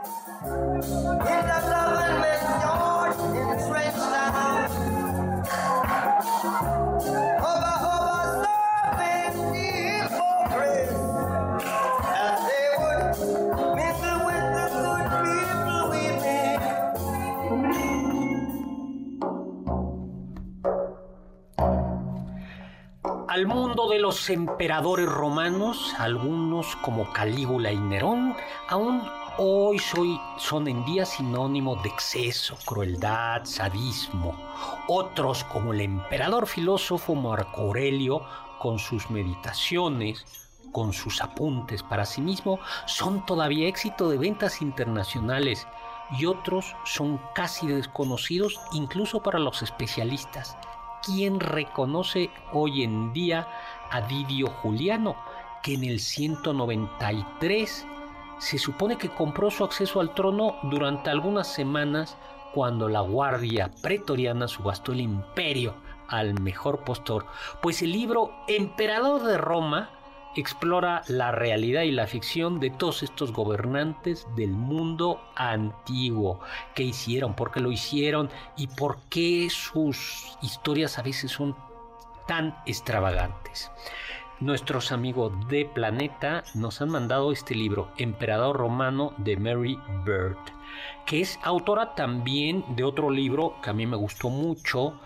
Al mundo de los emperadores romanos, algunos como Calígula y Nerón, aún hoy son en día sinónimo de exceso, crueldad, sadismo. Otros como el emperador filósofo Marco Aurelio, con sus meditaciones, con sus apuntes para sí mismo, son todavía éxito de ventas internacionales y otros son casi desconocidos incluso para los especialistas. ¿Quién reconoce hoy en día a Didio Juliano, que en el 193 se supone que compró su acceso al trono durante algunas semanas cuando la guardia pretoriana subastó el imperio al mejor postor? Pues el libro Emperador de Roma explora la realidad y la ficción de todos estos gobernantes del mundo antiguo. ¿Qué hicieron? ¿Por qué lo hicieron? ¿Y por qué sus historias a veces son tan extravagantes? Nuestros amigos de Planeta nos han mandado este libro, Emperador Romano de Mary Bird, que es autora también de otro libro que a mí me gustó mucho,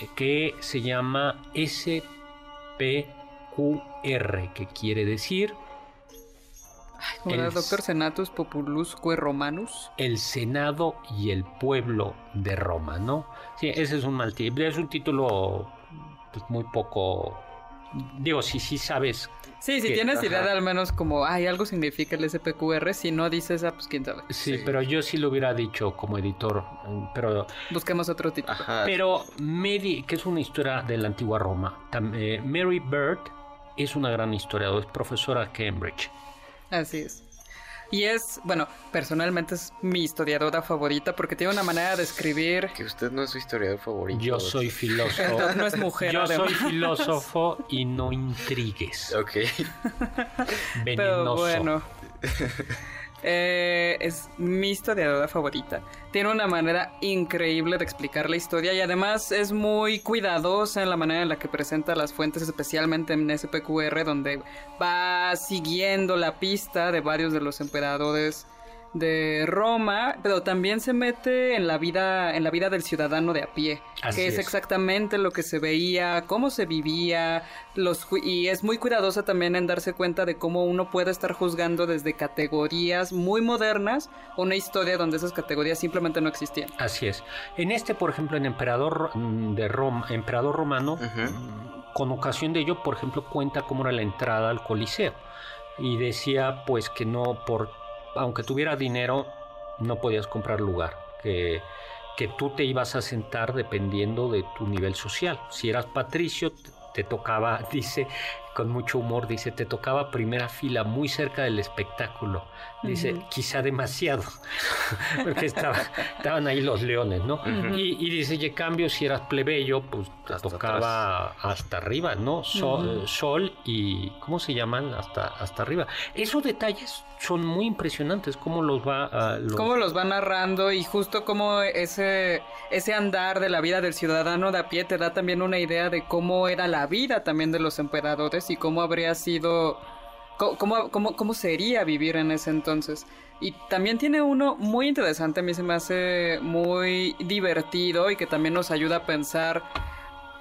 eh, que se llama SP QR, que quiere decir el doctor Senatus Populusque Romanus. El Senado y el pueblo de Roma, ¿no? Sí, ese es un mal título. Es un título pues, muy poco. Digo, si sí sabes. Sí, si que- tienes ajá. idea de al menos como, ay, algo significa el SPQR, si no dices, ah, pues quién sabe. Sí, pero yo sí lo hubiera dicho como editor. Pero, Busquemos otro título. Ajá. pero Mary, que es una historia de la antigua Roma. Eh, Mary Bird es una gran historiadora, es profesora a Cambridge. Así es. Y es, bueno, personalmente es mi historiadora favorita porque tiene una manera de escribir. Que usted no es su historiador favorito. Yo soy filósofo. Entonces no es mujer, Yo además. soy filósofo y no intrigues. Ok. Pero Venenoso. bueno. Eh, es mi historiadora favorita. Tiene una manera increíble de explicar la historia y además es muy cuidadosa en la manera en la que presenta las fuentes, especialmente en SPQR, donde va siguiendo la pista de varios de los emperadores de Roma, pero también se mete en la vida, en la vida del ciudadano de a pie, Así que es, es. exactamente lo que se veía, cómo se vivía, los y es muy cuidadosa también en darse cuenta de cómo uno puede estar juzgando desde categorías muy modernas una historia donde esas categorías simplemente no existían. Así es. En este, por ejemplo, en Emperador mm, de Roma, Emperador Romano, con ocasión de ello, por ejemplo, cuenta cómo era la entrada al Coliseo. Y decía, pues, que no, por, aunque tuviera dinero, no podías comprar lugar. Que, que tú te ibas a sentar dependiendo de tu nivel social. Si eras patricio, te- tocaba, dice, con mucho humor, dice, te tocaba primera fila muy cerca del espectáculo. Dice, quizá demasiado, porque estaba- estaban ahí los leones, ¿no? y, y dice, y en cambio, si eras plebeyo, pues Hasta tocaba hasta arriba, ¿no? Sol, Ujú. sol y, ¿cómo se llaman? Hasta, hasta arriba. Esos detalles son muy impresionantes, cómo los va a... los- Cómo los va narrando y justo cómo ese, ese andar de la vida del ciudadano de a pie te da también una idea de cómo era la vida también de los emperadores y cómo habría sido, cómo, cómo, cómo sería vivir en ese entonces. Y también tiene uno muy interesante, a mí se me hace muy divertido y que también nos ayuda a pensar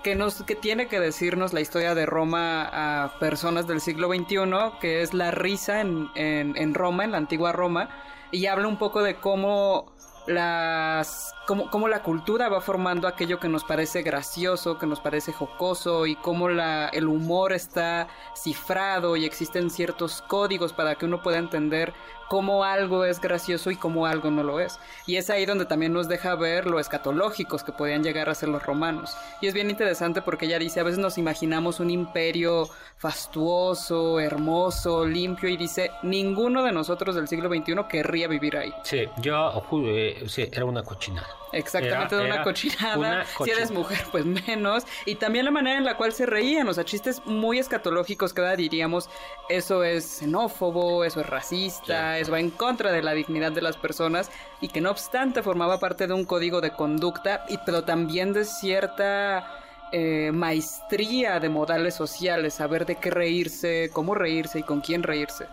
que, nos, que tiene que decirnos la historia de Roma a personas del siglo XXI, que es la risa en, en, en Roma, en la antigua Roma, y habla un poco de cómo las cómo, cómo, la cultura va formando aquello que nos parece gracioso, que nos parece jocoso y cómo la, el humor está cifrado y existen ciertos códigos para que uno pueda entender cómo algo es gracioso y cómo algo no lo es. Y es ahí donde también nos deja ver lo escatológicos que podían llegar a ser los romanos. Y es bien interesante porque ella dice, a veces nos imaginamos un imperio fastuoso, hermoso, limpio y dice, ninguno de nosotros del siglo XXI querría vivir ahí. Sí, yo eh, sí, era una cochinada. Exactamente, de una cochinada. Si eres mujer, pues menos. Y también la manera en la cual se reían, o sea, chistes muy escatológicos que ahora diríamos, eso es xenófobo, eso es racista, eso va en contra de la dignidad de las personas y que no obstante formaba parte de un código de conducta, y, pero también de cierta... Eh, maestría de modales sociales, saber de qué reírse, cómo reírse y con quién reírse.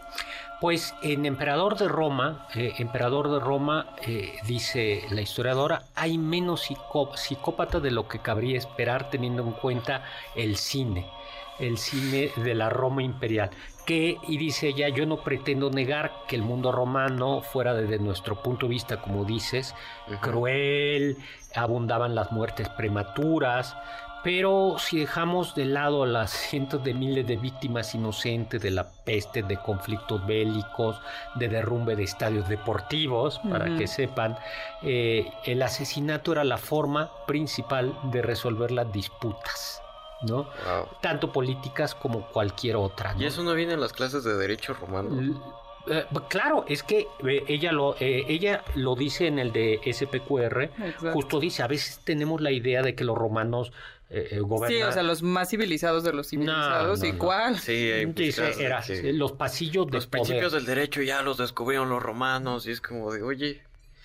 Pues en Emperador de Roma, eh, Emperador de Roma, eh, dice la historiadora, hay menos psicópata de lo que cabría esperar teniendo en cuenta el cine, el cine de la Roma imperial. Que, y dice ella, yo no pretendo negar que el mundo romano fuera desde nuestro punto de vista, como dices, cruel, abundaban las muertes prematuras, pero si dejamos de lado a las cientos de miles de víctimas inocentes de la peste, de conflictos bélicos, de derrumbe de estadios deportivos, para que sepan, eh, el asesinato era la forma principal de resolver las disputas. ¿no? Tanto políticas como cualquier otra. ¿Y eso no viene en las clases de derecho romano? Eh, claro, es que eh, ella lo ella lo dice en el de SPQR, justo dice, a veces tenemos la idea de que los romanos eh, eh Sí, o sea, los más civilizados de los civilizados, ¿y cuál? Sí, era, los pasillos de Los principios del derecho ya los descubrieron los romanos y es como de, oye...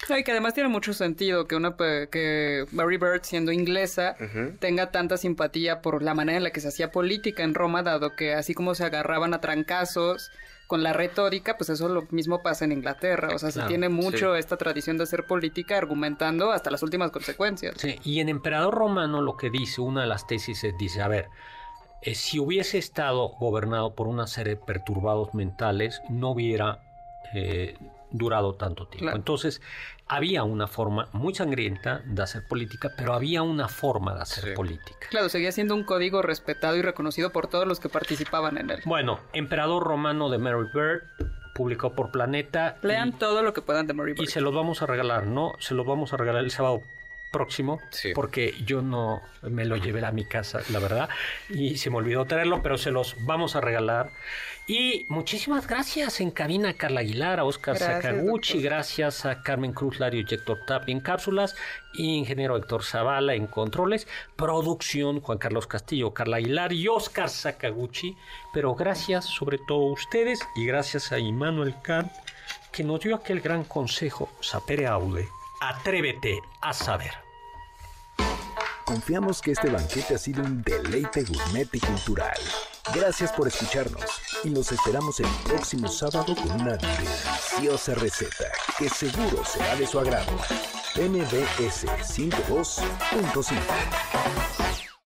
y que además tiene mucho sentido que una que Mary Bird siendo inglesa tenga tanta simpatía por la manera en la que se hacía política en Roma, dado que así como se agarraban a trancazos con la retórica, pues eso lo mismo pasa en Inglaterra. O sea, se tiene mucho esta tradición de hacer política argumentando hasta las últimas consecuencias. Sí, y en Emperador Romano lo que dice, una de las tesis es, dice, a ver, eh, si hubiese estado gobernado por una serie de perturbados mentales, no hubiera eh, durado tanto tiempo. Entonces, había una forma muy sangrienta de hacer política, pero había una forma de hacer política. Claro, seguía siendo un código respetado y reconocido por todos los que participaban en él. Bueno, Emperador Romano de Mary Bird, publicó por Planeta. Lean todo lo que puedan de Mary Bird. Y se los vamos a regalar, ¿no? Se los vamos a regalar el sábado próximo, porque yo no me lo llevé a mi casa, la verdad, y se me olvidó traerlo, pero se los vamos a regalar. Y muchísimas gracias en cabina a Carla Aguilar, a Oscar Sakaguchi, gracias a Carmen Cruz Lario y Héctor Tapi en cápsulas, ingeniero Héctor Zavala en controles, producción Juan Carlos Castillo, Carla Aguilar y Oscar Sakaguchi, pero gracias sobre todo a ustedes y gracias a Immanuel Kant que nos dio aquel gran consejo, sapere aude, atrévete a saber. Confiamos que este banquete ha sido un deleite gourmet y cultural. Gracias por escucharnos y nos esperamos el próximo sábado con una deliciosa receta que seguro será de su agrado. MBS 52.5